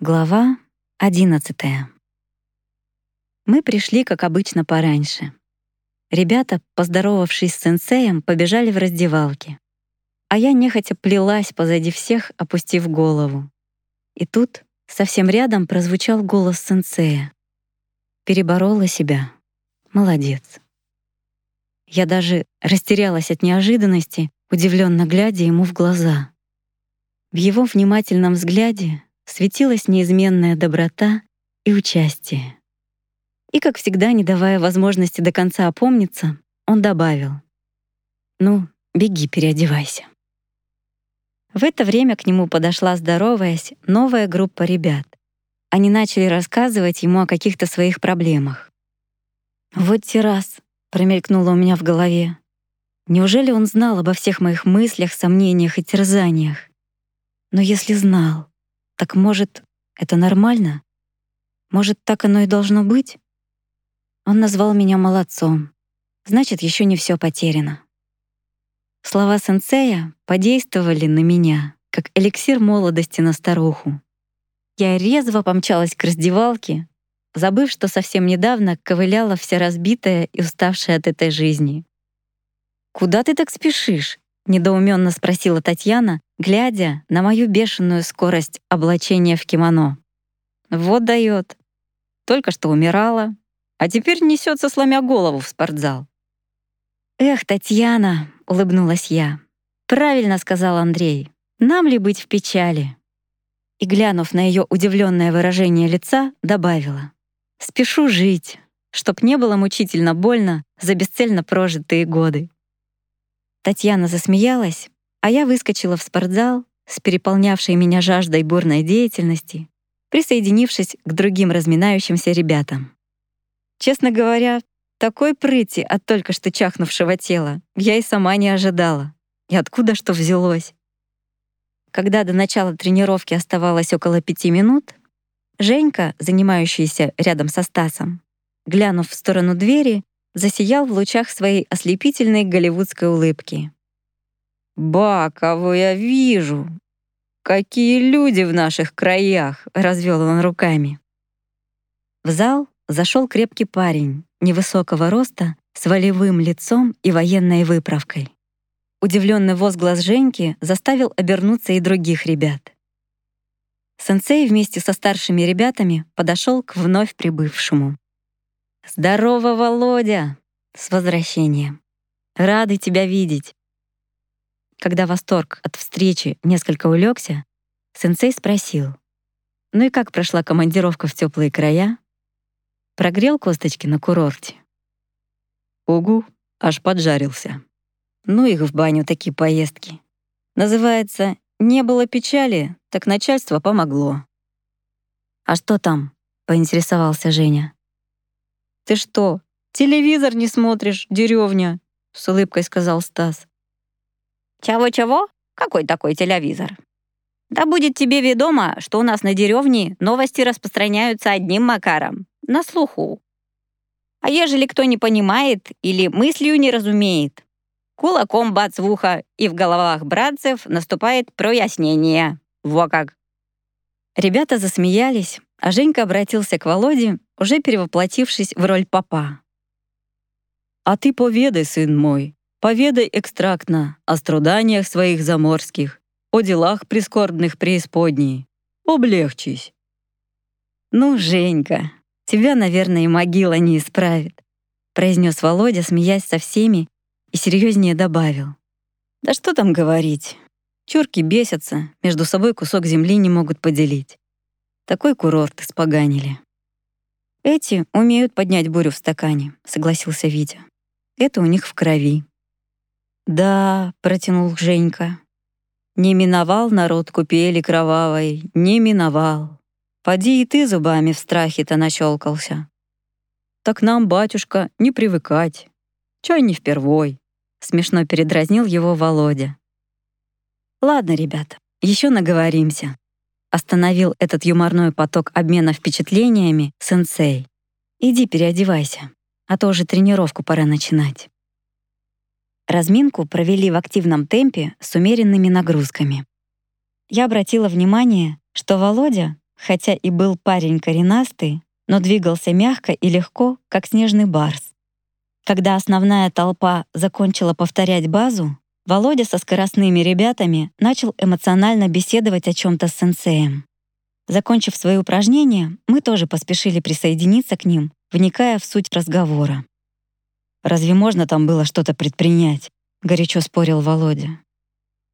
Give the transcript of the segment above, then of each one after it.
Глава 11. Мы пришли, как обычно, пораньше. Ребята, поздоровавшись с сенсеем, побежали в раздевалки. А я нехотя плелась позади всех, опустив голову. И тут совсем рядом прозвучал голос сенсея. Переборола себя. Молодец. Я даже растерялась от неожиданности, удивленно глядя ему в глаза. В его внимательном взгляде светилась неизменная доброта и участие. И, как всегда, не давая возможности до конца опомниться, он добавил. «Ну, беги, переодевайся». В это время к нему подошла, здороваясь, новая группа ребят. Они начали рассказывать ему о каких-то своих проблемах. «Вот террас», — промелькнуло у меня в голове. Неужели он знал обо всех моих мыслях, сомнениях и терзаниях? Но если знал, так может, это нормально? Может, так оно и должно быть? Он назвал меня молодцом. Значит, еще не все потеряно. Слова сенсея подействовали на меня, как эликсир молодости на старуху. Я резво помчалась к раздевалке, забыв, что совсем недавно ковыляла вся разбитая и уставшая от этой жизни. «Куда ты так спешишь?» — недоуменно спросила Татьяна, глядя на мою бешеную скорость облачения в кимоно. Вот дает. Только что умирала, а теперь несется, сломя голову в спортзал. «Эх, Татьяна!» — улыбнулась я. «Правильно сказал Андрей. Нам ли быть в печали?» И, глянув на ее удивленное выражение лица, добавила. «Спешу жить, чтоб не было мучительно больно за бесцельно прожитые годы». Татьяна засмеялась, а я выскочила в спортзал с переполнявшей меня жаждой бурной деятельности, присоединившись к другим разминающимся ребятам. Честно говоря, такой прыти от только что чахнувшего тела я и сама не ожидала. И откуда что взялось? Когда до начала тренировки оставалось около пяти минут, Женька, занимающийся рядом со Стасом, глянув в сторону двери, засиял в лучах своей ослепительной голливудской улыбки. «Ба, кого я вижу! Какие люди в наших краях!» — развел он руками. В зал зашел крепкий парень, невысокого роста, с волевым лицом и военной выправкой. Удивленный возглас Женьки заставил обернуться и других ребят. Сенсей вместе со старшими ребятами подошел к вновь прибывшему. «Здорово, Володя! С возвращением! Рады тебя видеть!» Когда восторг от встречи несколько улегся, сенсей спросил, «Ну и как прошла командировка в теплые края?» Прогрел косточки на курорте. Угу, аж поджарился. Ну их в баню такие поездки. Называется «Не было печали, так начальство помогло». «А что там?» — поинтересовался Женя. «Ты что, телевизор не смотришь, деревня?» — с улыбкой сказал Стас. Чего-чего? Какой такой телевизор? Да будет тебе ведомо, что у нас на деревне новости распространяются одним макаром, на слуху. А ежели кто не понимает или мыслью не разумеет, кулаком бац в ухо, и в головах братцев наступает прояснение. Во как! Ребята засмеялись, а Женька обратился к Володе, уже перевоплотившись в роль папа. «А ты поведай, сын мой, Поведай экстрактно о страданиях своих заморских, о делах прискорбных преисподней. Облегчись. «Ну, Женька, тебя, наверное, и могила не исправит», произнес Володя, смеясь со всеми, и серьезнее добавил. «Да что там говорить? Чурки бесятся, между собой кусок земли не могут поделить. Такой курорт испоганили». «Эти умеют поднять бурю в стакане», — согласился Витя. «Это у них в крови». «Да», — протянул Женька. «Не миновал народ купели кровавой, не миновал. Поди и ты зубами в страхе-то нащелкался». «Так нам, батюшка, не привыкать. Чай не впервой», — смешно передразнил его Володя. «Ладно, ребята, еще наговоримся», — остановил этот юморной поток обмена впечатлениями сенсей. «Иди переодевайся, а то уже тренировку пора начинать». Разминку провели в активном темпе с умеренными нагрузками. Я обратила внимание, что Володя хотя и был парень коренастый, но двигался мягко и легко, как снежный барс. Когда основная толпа закончила повторять базу, Володя со скоростными ребятами начал эмоционально беседовать о чем то с сенсеем. Закончив свои упражнения, мы тоже поспешили присоединиться к ним, вникая в суть разговора. «Разве можно там было что-то предпринять?» — горячо спорил Володя.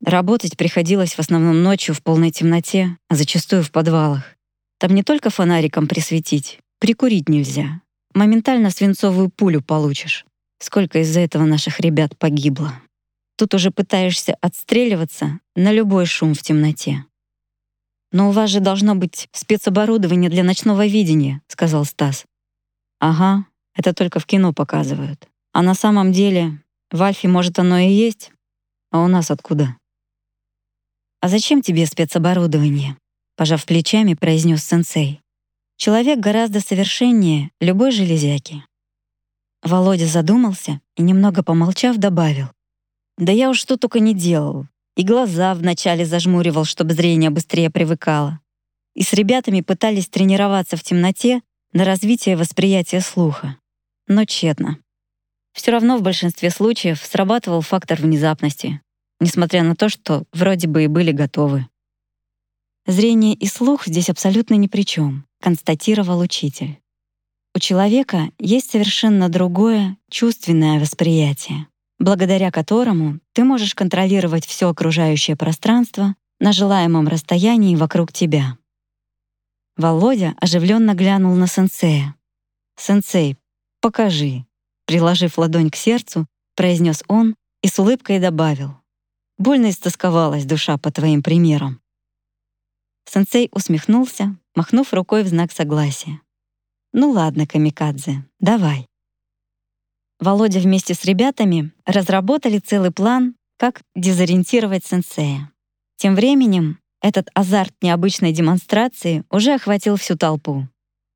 Работать приходилось в основном ночью в полной темноте, а зачастую в подвалах. Там не только фонариком присветить, прикурить нельзя. Моментально свинцовую пулю получишь. Сколько из-за этого наших ребят погибло. Тут уже пытаешься отстреливаться на любой шум в темноте. «Но у вас же должно быть спецоборудование для ночного видения», — сказал Стас. «Ага, это только в кино показывают. А на самом деле в Альфе, может, оно и есть, а у нас откуда?» «А зачем тебе спецоборудование?» — пожав плечами, произнес сенсей. «Человек гораздо совершеннее любой железяки». Володя задумался и, немного помолчав, добавил. Да я уж что только не делал. И глаза вначале зажмуривал, чтобы зрение быстрее привыкало. И с ребятами пытались тренироваться в темноте на развитие восприятия слуха. Но тщетно. Все равно в большинстве случаев срабатывал фактор внезапности, несмотря на то, что вроде бы и были готовы. Зрение и слух здесь абсолютно ни при чем, констатировал учитель. У человека есть совершенно другое чувственное восприятие благодаря которому ты можешь контролировать все окружающее пространство на желаемом расстоянии вокруг тебя. Володя оживленно глянул на сенсея. «Сенсей, покажи», приложив ладонь к сердцу, произнес он и с улыбкой добавил. «Больно истосковалась душа по твоим примерам». Сенсей усмехнулся, махнув рукой в знак согласия. «Ну ладно, камикадзе, давай». Володя вместе с ребятами разработали целый план, как дезориентировать сенсея. Тем временем этот азарт необычной демонстрации уже охватил всю толпу.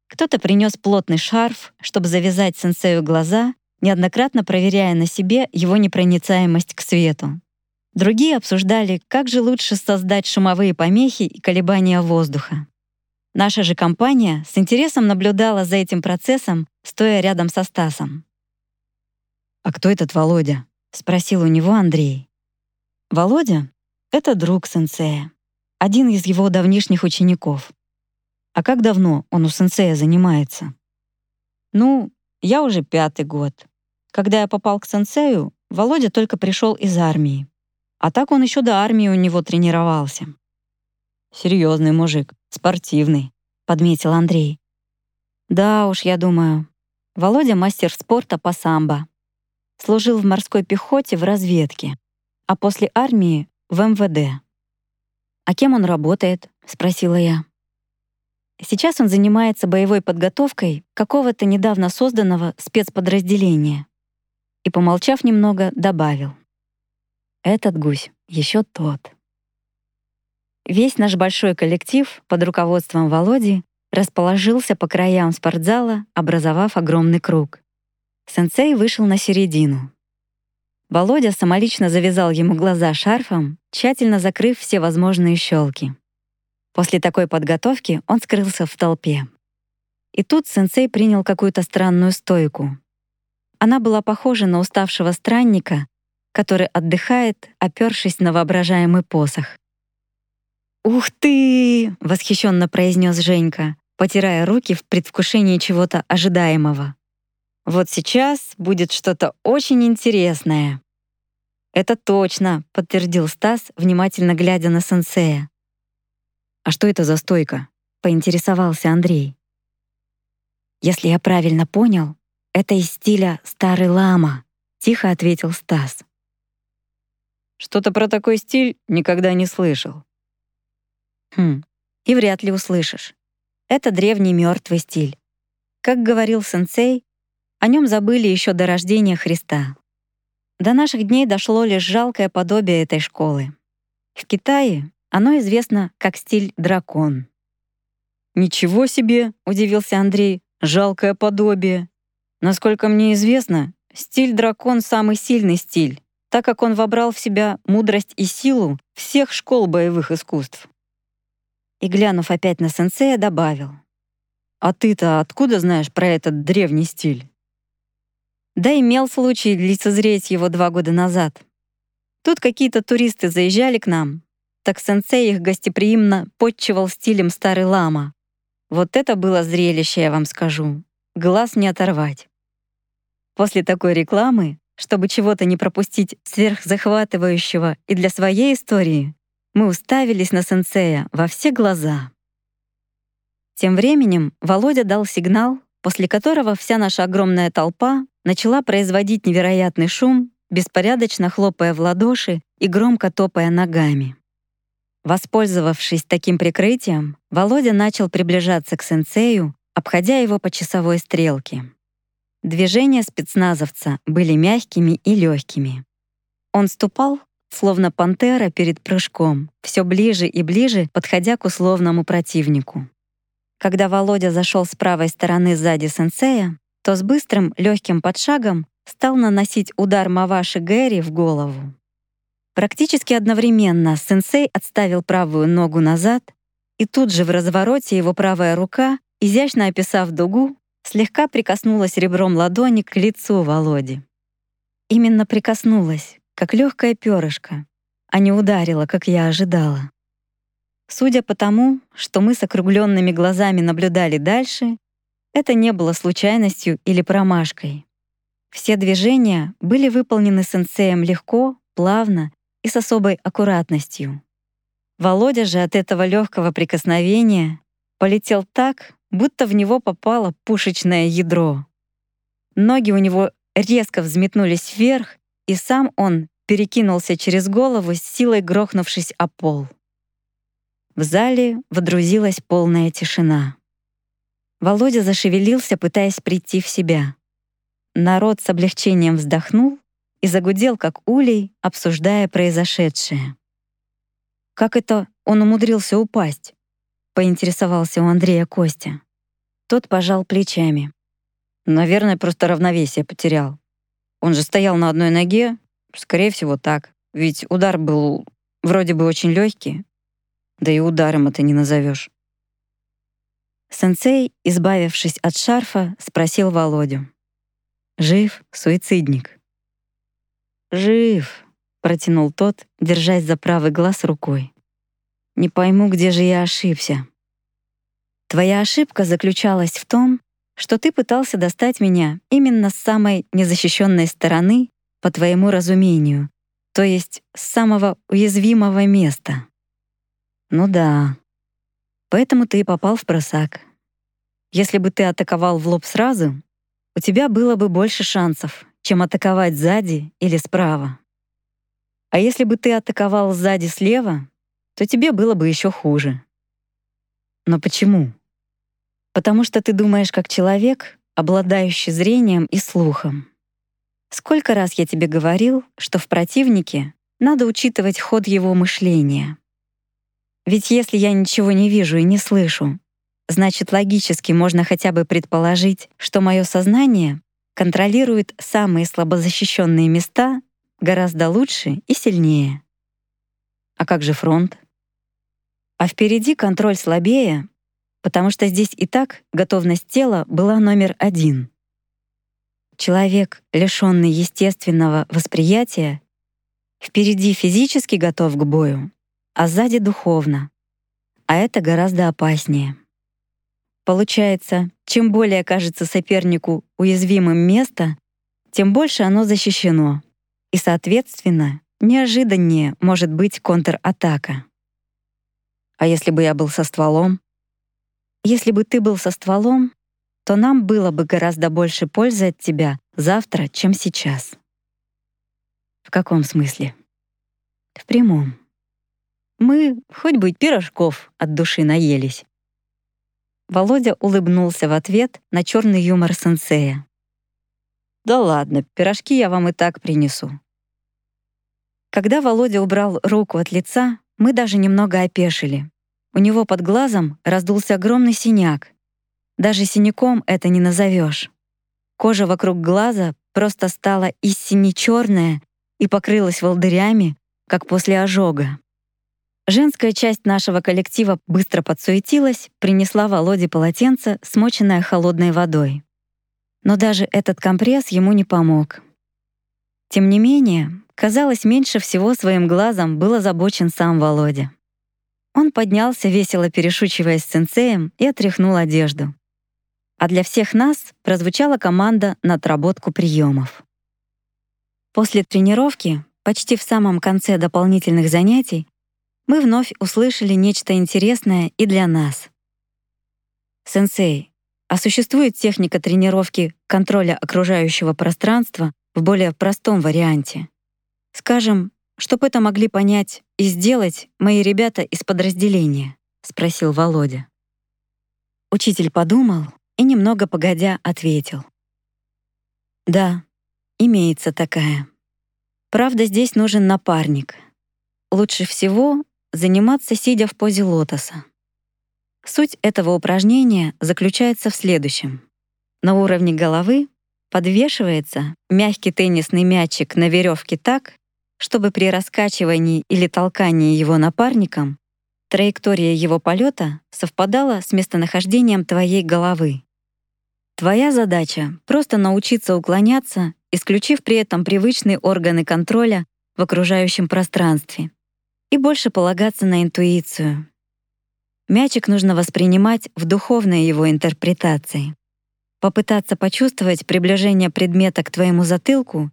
Кто-то принес плотный шарф, чтобы завязать сенсею глаза, неоднократно проверяя на себе его непроницаемость к свету. Другие обсуждали, как же лучше создать шумовые помехи и колебания воздуха. Наша же компания с интересом наблюдала за этим процессом, стоя рядом со Стасом. «А кто этот Володя?» — спросил у него Андрей. «Володя — это друг сенсея, один из его давнишних учеников. А как давно он у сенсея занимается?» «Ну, я уже пятый год. Когда я попал к сенсею, Володя только пришел из армии. А так он еще до армии у него тренировался. Серьезный мужик, спортивный, подметил Андрей. Да уж, я думаю. Володя мастер спорта по самбо. Служил в морской пехоте в разведке, а после армии — в МВД. «А кем он работает?» — спросила я. Сейчас он занимается боевой подготовкой какого-то недавно созданного спецподразделения. И, помолчав немного, добавил. Этот гусь еще тот. Весь наш большой коллектив под руководством Володи расположился по краям спортзала, образовав огромный круг. Сенсей вышел на середину. Володя самолично завязал ему глаза шарфом, тщательно закрыв все возможные щелки. После такой подготовки он скрылся в толпе. И тут сенсей принял какую-то странную стойку. Она была похожа на уставшего странника, который отдыхает, опёршись на воображаемый посох. «Ух ты!» — восхищенно произнес Женька, потирая руки в предвкушении чего-то ожидаемого. Вот сейчас будет что-то очень интересное. Это точно, подтвердил Стас, внимательно глядя на сенсея. А что это за стойка? поинтересовался Андрей. Если я правильно понял, это из стиля старый лама, тихо ответил Стас. Что-то про такой стиль никогда не слышал. Хм, и вряд ли услышишь. Это древний мертвый стиль. Как говорил сенсей, о нем забыли еще до рождения Христа. До наших дней дошло лишь жалкое подобие этой школы. В Китае оно известно как стиль дракон. «Ничего себе!» — удивился Андрей. «Жалкое подобие. Насколько мне известно, стиль дракон — самый сильный стиль, так как он вобрал в себя мудрость и силу всех школ боевых искусств. и, глянув опять на сенсея, добавил. «А ты-то откуда знаешь про этот древний стиль?» Да имел случай лицезреть его два года назад. Тут какие-то туристы заезжали к нам, так сенсей их гостеприимно подчивал стилем старый лама. Вот это было зрелище, я вам скажу. Глаз не оторвать. После такой рекламы, чтобы чего-то не пропустить сверхзахватывающего и для своей истории, мы уставились на сенсея во все глаза. Тем временем Володя дал сигнал, после которого вся наша огромная толпа начала производить невероятный шум, беспорядочно хлопая в ладоши и громко топая ногами. Воспользовавшись таким прикрытием, Володя начал приближаться к сенсею, обходя его по часовой стрелке. Движения спецназовца были мягкими и легкими. Он ступал, словно пантера перед прыжком, все ближе и ближе, подходя к условному противнику. Когда Володя зашел с правой стороны сзади сенсея, то с быстрым, легким подшагом стал наносить удар Маваши Гэри в голову. Практически одновременно сенсей отставил правую ногу назад, и тут же в развороте его правая рука, изящно описав дугу, слегка прикоснулась ребром ладони к лицу Володи. Именно прикоснулась, как легкое перышко, а не ударила, как я ожидала. Судя по тому, что мы с округленными глазами наблюдали дальше, это не было случайностью или промашкой. Все движения были выполнены сенсеем легко, плавно и с особой аккуратностью. Володя же от этого легкого прикосновения полетел так, будто в него попало пушечное ядро. Ноги у него резко взметнулись вверх, и сам он перекинулся через голову с силой грохнувшись о пол. В зале водрузилась полная тишина. Володя зашевелился, пытаясь прийти в себя. Народ с облегчением вздохнул и загудел, как улей, обсуждая произошедшее. «Как это он умудрился упасть?» — поинтересовался у Андрея Костя. Тот пожал плечами. «Наверное, просто равновесие потерял. Он же стоял на одной ноге, скорее всего, так. Ведь удар был вроде бы очень легкий, да и ударом это не назовешь. Сенсей, избавившись от шарфа, спросил Володю. «Жив, суицидник?» «Жив», — протянул тот, держась за правый глаз рукой. «Не пойму, где же я ошибся». «Твоя ошибка заключалась в том, что ты пытался достать меня именно с самой незащищенной стороны, по твоему разумению, то есть с самого уязвимого места». «Ну да. Поэтому ты и попал в просак. Если бы ты атаковал в лоб сразу, у тебя было бы больше шансов, чем атаковать сзади или справа. А если бы ты атаковал сзади слева, то тебе было бы еще хуже. Но почему? Потому что ты думаешь как человек, обладающий зрением и слухом. Сколько раз я тебе говорил, что в противнике надо учитывать ход его мышления. Ведь если я ничего не вижу и не слышу, значит логически можно хотя бы предположить, что мое сознание контролирует самые слабозащищенные места гораздо лучше и сильнее. А как же фронт? А впереди контроль слабее, потому что здесь и так готовность тела была номер один. Человек, лишённый естественного восприятия, впереди физически готов к бою, а сзади духовно. А это гораздо опаснее. Получается, чем более кажется сопернику уязвимым место, тем больше оно защищено, и, соответственно, неожиданнее может быть контратака. А если бы я был со стволом? Если бы ты был со стволом, то нам было бы гораздо больше пользы от тебя завтра, чем сейчас. В каком смысле? В прямом. Мы хоть бы пирожков от души наелись. Володя улыбнулся в ответ на черный юмор сенсея. «Да ладно, пирожки я вам и так принесу». Когда Володя убрал руку от лица, мы даже немного опешили. У него под глазом раздулся огромный синяк. Даже синяком это не назовешь. Кожа вокруг глаза просто стала истинно черная и покрылась волдырями, как после ожога. Женская часть нашего коллектива быстро подсуетилась, принесла Володе полотенце, смоченное холодной водой. Но даже этот компресс ему не помог. Тем не менее, казалось, меньше всего своим глазом был озабочен сам Володя. Он поднялся, весело перешучиваясь с сенсеем, и отряхнул одежду. А для всех нас прозвучала команда на отработку приемов. После тренировки, почти в самом конце дополнительных занятий, мы вновь услышали нечто интересное и для нас. «Сенсей, а существует техника тренировки контроля окружающего пространства в более простом варианте? Скажем, чтобы это могли понять и сделать мои ребята из подразделения?» — спросил Володя. Учитель подумал и, немного погодя, ответил. «Да, имеется такая. Правда, здесь нужен напарник. Лучше всего заниматься, сидя в позе лотоса. Суть этого упражнения заключается в следующем. На уровне головы подвешивается мягкий теннисный мячик на веревке так, чтобы при раскачивании или толкании его напарником траектория его полета совпадала с местонахождением твоей головы. Твоя задача — просто научиться уклоняться, исключив при этом привычные органы контроля в окружающем пространстве — и больше полагаться на интуицию. Мячик нужно воспринимать в духовной его интерпретации. Попытаться почувствовать приближение предмета к твоему затылку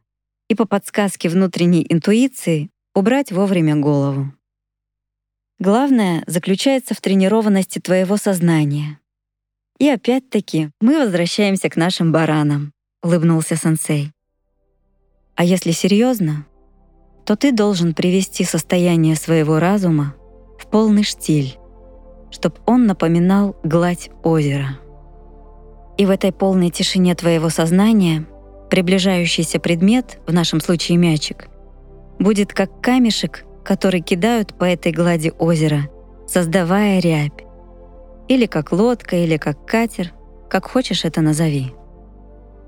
и по подсказке внутренней интуиции убрать вовремя голову. Главное заключается в тренированности твоего сознания. И опять-таки мы возвращаемся к нашим баранам, улыбнулся сенсей. А если серьезно, то ты должен привести состояние своего разума в полный штиль, чтобы он напоминал гладь озера. И в этой полной тишине твоего сознания приближающийся предмет, в нашем случае мячик, будет как камешек, который кидают по этой глади озера, создавая рябь. Или как лодка, или как катер, как хочешь это назови.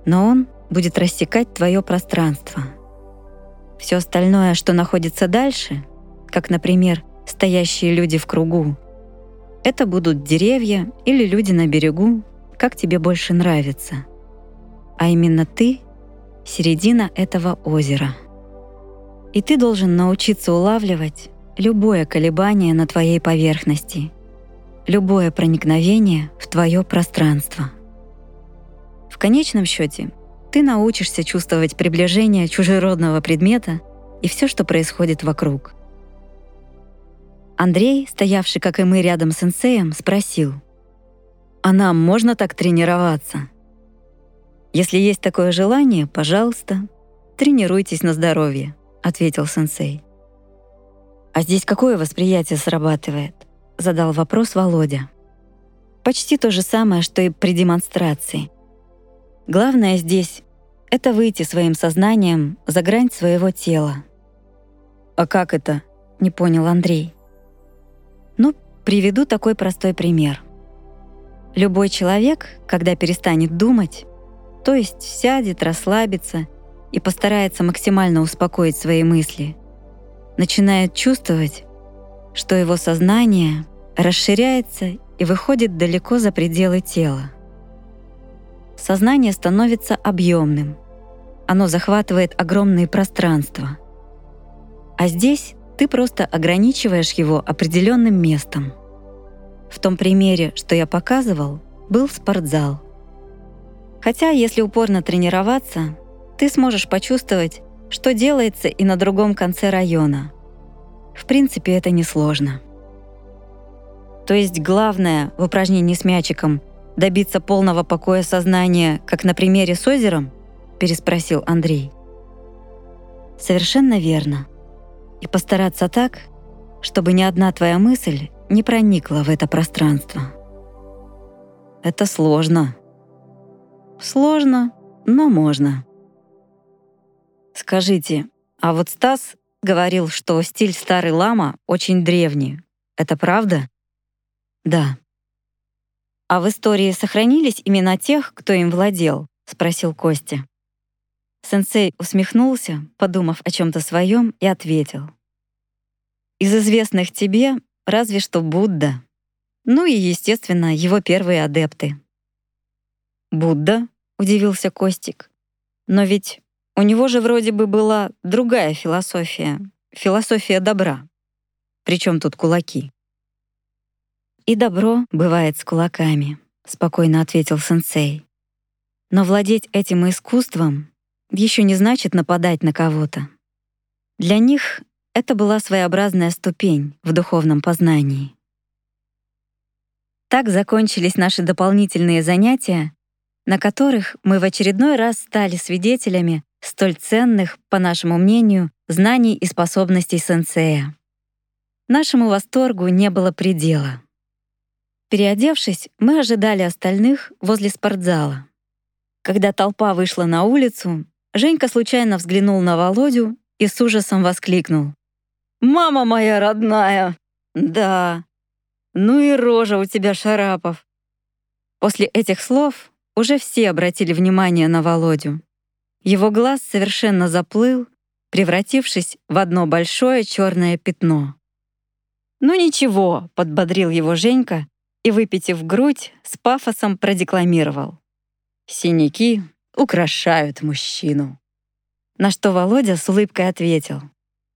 Но он будет рассекать твое пространство — все остальное, что находится дальше, как, например, стоящие люди в кругу, это будут деревья или люди на берегу, как тебе больше нравится. А именно ты — середина этого озера. И ты должен научиться улавливать любое колебание на твоей поверхности, любое проникновение в твое пространство. В конечном счете — ты научишься чувствовать приближение чужеродного предмета и все, что происходит вокруг. Андрей, стоявший, как и мы, рядом с сенсеем, спросил, «А нам можно так тренироваться?» «Если есть такое желание, пожалуйста, тренируйтесь на здоровье», — ответил сенсей. «А здесь какое восприятие срабатывает?» — задал вопрос Володя. «Почти то же самое, что и при демонстрации. Главное здесь — это выйти своим сознанием за грань своего тела. «А как это?» — не понял Андрей. Ну, приведу такой простой пример. Любой человек, когда перестанет думать, то есть сядет, расслабится и постарается максимально успокоить свои мысли, начинает чувствовать, что его сознание расширяется и выходит далеко за пределы тела сознание становится объемным. Оно захватывает огромные пространства. А здесь ты просто ограничиваешь его определенным местом. В том примере, что я показывал, был спортзал. Хотя, если упорно тренироваться, ты сможешь почувствовать, что делается и на другом конце района. В принципе, это несложно. То есть главное в упражнении с мячиком — Добиться полного покоя сознания, как на примере с озером? переспросил Андрей. Совершенно верно. И постараться так, чтобы ни одна твоя мысль не проникла в это пространство. Это сложно. Сложно, но можно. Скажите, а вот Стас говорил, что стиль старый лама очень древний. Это правда? Да. «А в истории сохранились имена тех, кто им владел?» — спросил Костя. Сенсей усмехнулся, подумав о чем то своем, и ответил. Из известных тебе разве что Будда. Ну и, естественно, его первые адепты. «Будда?» — удивился Костик. «Но ведь у него же вроде бы была другая философия, философия добра. Причем тут кулаки?» «И добро бывает с кулаками», — спокойно ответил сенсей. «Но владеть этим искусством еще не значит нападать на кого-то. Для них это была своеобразная ступень в духовном познании. Так закончились наши дополнительные занятия, на которых мы в очередной раз стали свидетелями столь ценных, по нашему мнению, знаний и способностей сенсея. Нашему восторгу не было предела. Переодевшись, мы ожидали остальных возле спортзала. Когда толпа вышла на улицу, Женька случайно взглянул на Володю и с ужасом воскликнул. «Мама моя родная!» «Да, ну и рожа у тебя, Шарапов!» После этих слов уже все обратили внимание на Володю. Его глаз совершенно заплыл, превратившись в одно большое черное пятно. «Ну ничего», — подбодрил его Женька и, выпитив грудь, с пафосом продекламировал. «Синяки украшают мужчину». На что Володя с улыбкой ответил.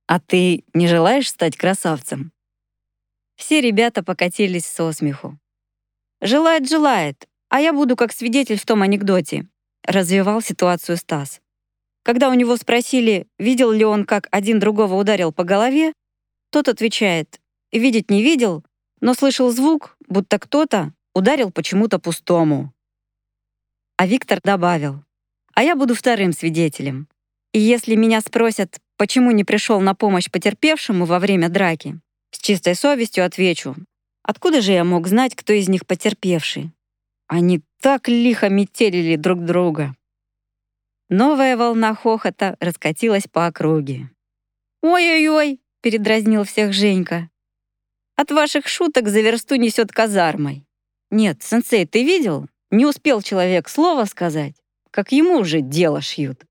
«А ты не желаешь стать красавцем?» Все ребята покатились со смеху. «Желает, желает, а я буду как свидетель в том анекдоте», развивал ситуацию Стас. Когда у него спросили, видел ли он, как один другого ударил по голове, тот отвечает, видеть не видел, но слышал звук, будто кто-то ударил почему-то пустому. А Виктор добавил, а я буду вторым свидетелем. И если меня спросят, почему не пришел на помощь потерпевшему во время драки, с чистой совестью отвечу, откуда же я мог знать, кто из них потерпевший? Они так лихо метелили друг друга. Новая волна хохота раскатилась по округе. «Ой-ой-ой!» — передразнил всех Женька. «От ваших шуток за версту несет казармой. Нет, сенсей, ты видел? Не успел человек слова сказать, как ему уже дело шьют».